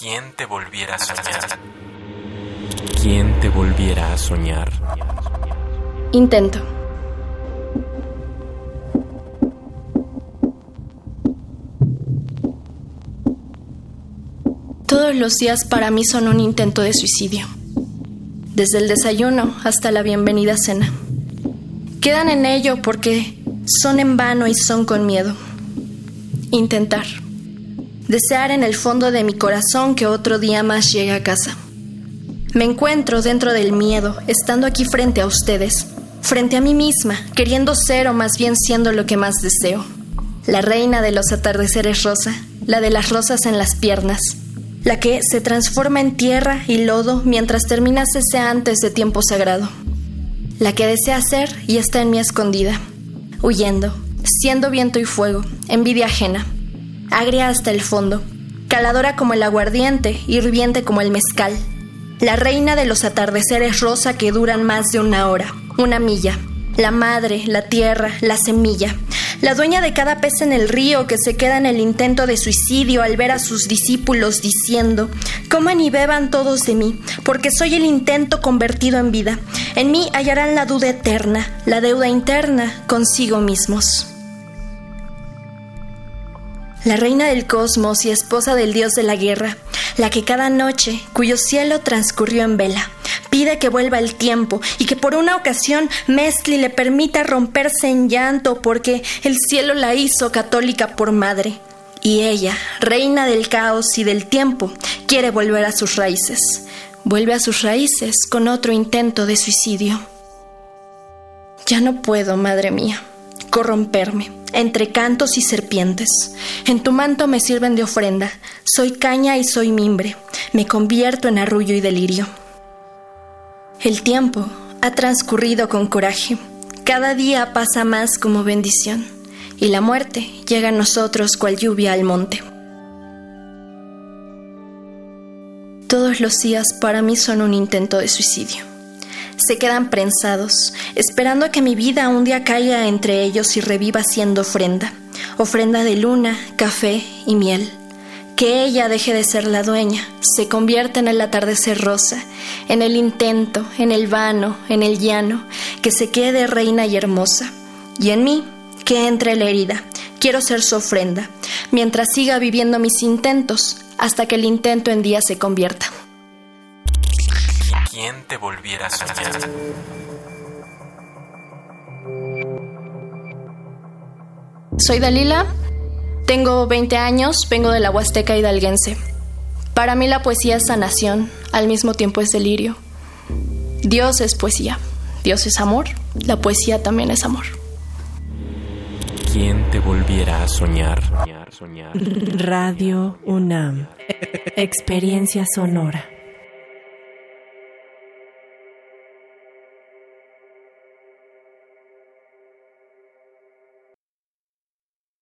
¿Quién te volviera a soñar? ¿Quién te volviera a soñar? Intento. Todos los días para mí son un intento de suicidio. Desde el desayuno hasta la bienvenida cena. Quedan en ello porque son en vano y son con miedo. Intentar. Desear en el fondo de mi corazón que otro día más llegue a casa. Me encuentro dentro del miedo, estando aquí frente a ustedes, frente a mí misma, queriendo ser o más bien siendo lo que más deseo. La reina de los atardeceres rosa, la de las rosas en las piernas, la que se transforma en tierra y lodo mientras termina ese antes de tiempo sagrado, la que desea ser y está en mí escondida, huyendo, siendo viento y fuego, envidia ajena, agria hasta el fondo, caladora como el aguardiente, hirviente como el mezcal, la reina de los atardeceres rosa que duran más de una hora, una milla, la madre, la tierra, la semilla, la dueña de cada pez en el río que se queda en el intento de suicidio al ver a sus discípulos diciendo, coman y beban todos de mí, porque soy el intento convertido en vida. En mí hallarán la duda eterna, la deuda interna consigo mismos. La reina del cosmos y esposa del dios de la guerra, la que cada noche, cuyo cielo transcurrió en vela, pide que vuelva el tiempo y que por una ocasión Mestli le permita romperse en llanto porque el cielo la hizo católica por madre. Y ella, reina del caos y del tiempo, quiere volver a sus raíces. Vuelve a sus raíces con otro intento de suicidio. Ya no puedo, madre mía, corromperme entre cantos y serpientes. En tu manto me sirven de ofrenda. Soy caña y soy mimbre. Me convierto en arrullo y delirio. El tiempo ha transcurrido con coraje. Cada día pasa más como bendición. Y la muerte llega a nosotros cual lluvia al monte. Todos los días para mí son un intento de suicidio se quedan prensados, esperando que mi vida un día caiga entre ellos y reviva siendo ofrenda, ofrenda de luna, café y miel. Que ella deje de ser la dueña, se convierta en el atardecer rosa, en el intento, en el vano, en el llano, que se quede reina y hermosa. Y en mí, que entre la herida, quiero ser su ofrenda, mientras siga viviendo mis intentos, hasta que el intento en día se convierta. ¿Quién te volviera a soñar? Soy Dalila, tengo 20 años, vengo de la Huasteca hidalguense. Para mí la poesía es sanación, al mismo tiempo es delirio. Dios es poesía, Dios es amor, la poesía también es amor. ¿Quién te volviera a soñar? Radio UNAM. Experiencia sonora.